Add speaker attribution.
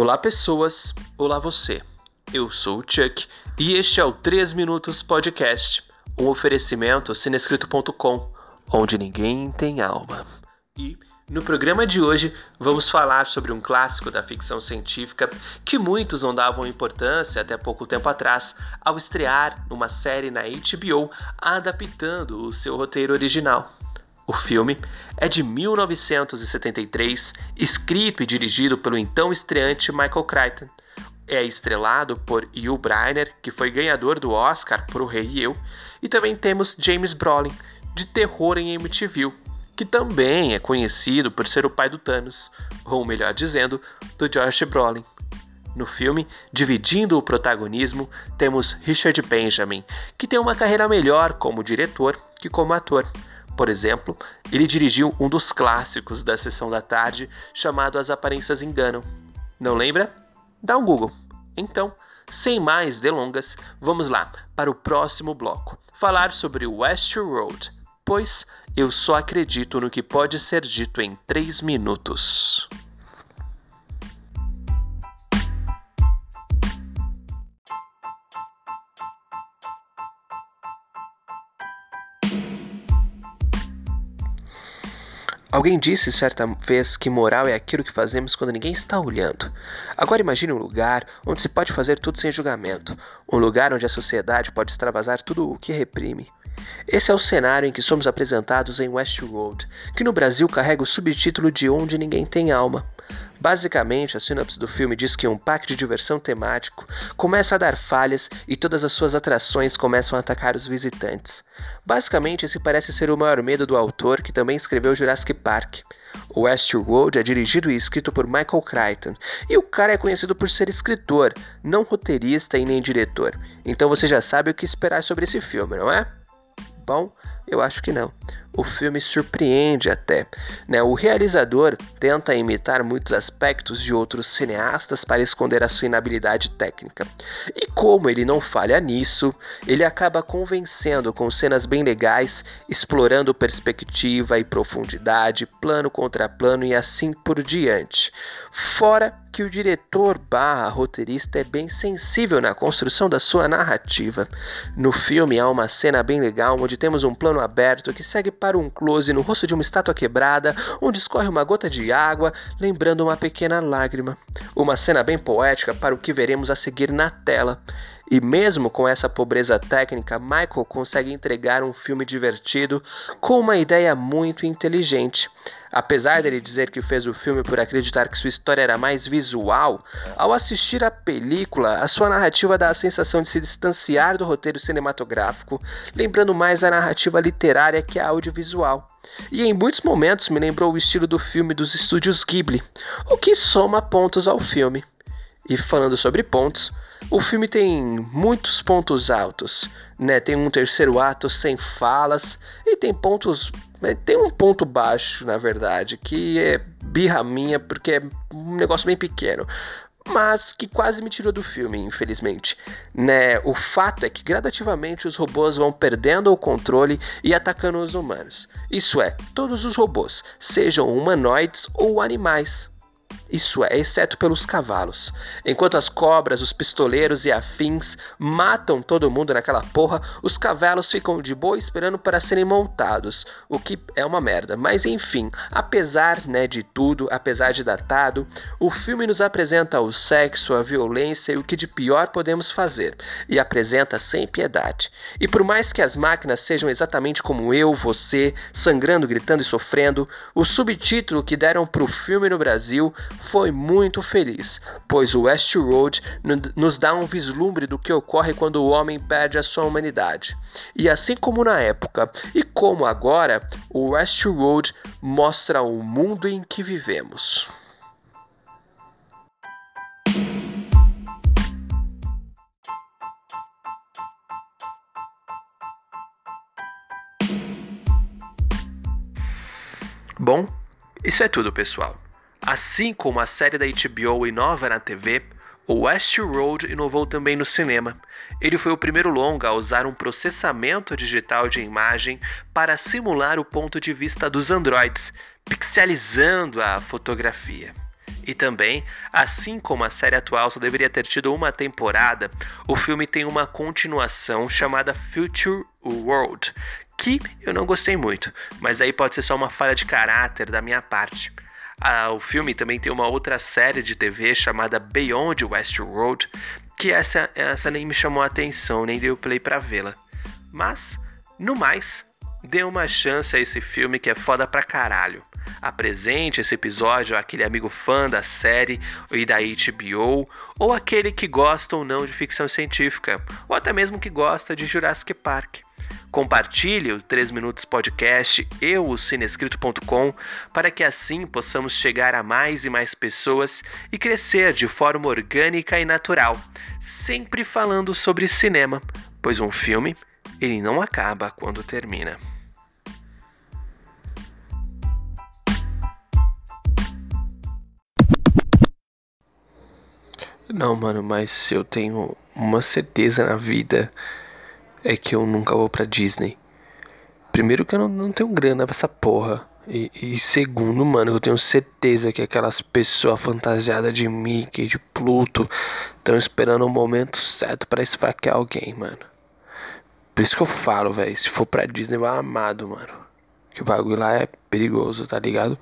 Speaker 1: Olá, pessoas. Olá, você. Eu sou o Chuck e este é o 3 Minutos Podcast, um oferecimento cinescrito.com, onde ninguém tem alma. E no programa de hoje vamos falar sobre um clássico da ficção científica que muitos não davam importância até pouco tempo atrás ao estrear numa série na HBO adaptando o seu roteiro original. O filme é de 1973, escrito e dirigido pelo então estreante Michael Crichton. É estrelado por Hugh Brynner, que foi ganhador do Oscar por O Rei e Eu, e também temos James Brolin, de terror em Amityville, que também é conhecido por ser o pai do Thanos, ou melhor dizendo, do Josh Brolin. No filme, dividindo o protagonismo, temos Richard Benjamin, que tem uma carreira melhor como diretor que como ator. Por exemplo, ele dirigiu um dos clássicos da sessão da tarde chamado As Aparências Enganam. Não lembra? Dá um Google. Então, sem mais delongas, vamos lá para o próximo bloco falar sobre Westworld, pois eu só acredito no que pode ser dito em 3 minutos. Alguém disse certa vez que moral é aquilo que fazemos quando ninguém está olhando. Agora imagine um lugar onde se pode fazer tudo sem julgamento, um lugar onde a sociedade pode extravasar tudo o que reprime. Esse é o cenário em que somos apresentados em Westworld, que no Brasil carrega o subtítulo de Onde Ninguém Tem Alma. Basicamente, a sinopse do filme diz que um parque de diversão temático começa a dar falhas e todas as suas atrações começam a atacar os visitantes. Basicamente, esse parece ser o maior medo do autor que também escreveu Jurassic Park. O Westworld é dirigido e escrito por Michael Crichton, e o cara é conhecido por ser escritor, não roteirista e nem diretor. Então você já sabe o que esperar sobre esse filme, não é? Bom, eu acho que não o filme surpreende até. Né? O realizador tenta imitar muitos aspectos de outros cineastas para esconder a sua inabilidade técnica. E como ele não falha nisso, ele acaba convencendo com cenas bem legais, explorando perspectiva e profundidade, plano contra plano e assim por diante. Fora que o diretor barra roteirista é bem sensível na construção da sua narrativa. No filme há uma cena bem legal onde temos um plano aberto que segue para um close no rosto de uma estátua quebrada, onde escorre uma gota de água, lembrando uma pequena lágrima. Uma cena bem poética para o que veremos a seguir na tela. E mesmo com essa pobreza técnica, Michael consegue entregar um filme divertido com uma ideia muito inteligente. Apesar dele dizer que fez o filme por acreditar que sua história era mais visual, ao assistir a película, a sua narrativa dá a sensação de se distanciar do roteiro cinematográfico, lembrando mais a narrativa literária que a audiovisual. E em muitos momentos me lembrou o estilo do filme dos estúdios Ghibli, o que soma pontos ao filme. E falando sobre pontos, o filme tem muitos pontos altos, né? Tem um terceiro ato sem falas e tem pontos, né? tem um ponto baixo, na verdade, que é birra minha porque é um negócio bem pequeno, mas que quase me tirou do filme, infelizmente. Né? O fato é que gradativamente os robôs vão perdendo o controle e atacando os humanos. Isso é, todos os robôs, sejam humanoides ou animais. Isso é, exceto pelos cavalos. Enquanto as cobras, os pistoleiros e afins matam todo mundo naquela porra, os cavalos ficam de boa esperando para serem montados, o que é uma merda. Mas enfim, apesar né, de tudo, apesar de datado, o filme nos apresenta o sexo, a violência e o que de pior podemos fazer, e apresenta sem piedade. E por mais que as máquinas sejam exatamente como eu, você, sangrando, gritando e sofrendo, o subtítulo que deram pro filme no Brasil foi muito feliz, pois o Westworld nos dá um vislumbre do que ocorre quando o homem perde a sua humanidade. E assim como na época e como agora, o Westworld mostra o mundo em que vivemos. Bom, isso é tudo, pessoal. Assim como a série da HBO inova na TV, o Westworld inovou também no cinema. Ele foi o primeiro longa a usar um processamento digital de imagem para simular o ponto de vista dos androids, pixelizando a fotografia. E também, assim como a série atual só deveria ter tido uma temporada, o filme tem uma continuação chamada Future World, que eu não gostei muito, mas aí pode ser só uma falha de caráter da minha parte. Ah, o filme também tem uma outra série de TV chamada Beyond Westworld, que essa, essa nem me chamou a atenção, nem deu play para vê-la. Mas, no mais, dê uma chance a esse filme que é foda pra caralho. Apresente esse episódio àquele amigo fã da série e da HBO, ou aquele que gosta ou não de ficção científica, ou até mesmo que gosta de Jurassic Park. Compartilhe o 3 Minutos Podcast e o Cinescrito.com para que assim possamos chegar a mais e mais pessoas e crescer de forma orgânica e natural, sempre falando sobre cinema, pois um filme ele não acaba quando termina. Não, mano, mas eu tenho uma certeza na vida é que eu nunca vou pra Disney. Primeiro que eu não, não tenho grana pra essa porra. E, e, segundo, mano, eu tenho certeza que aquelas pessoas fantasiadas de Mickey, de Pluto, estão esperando o momento certo para esfaquear alguém, mano. Por isso que eu falo, velho, se for pra Disney, vai amado, mano. Que o bagulho lá é perigoso, tá ligado?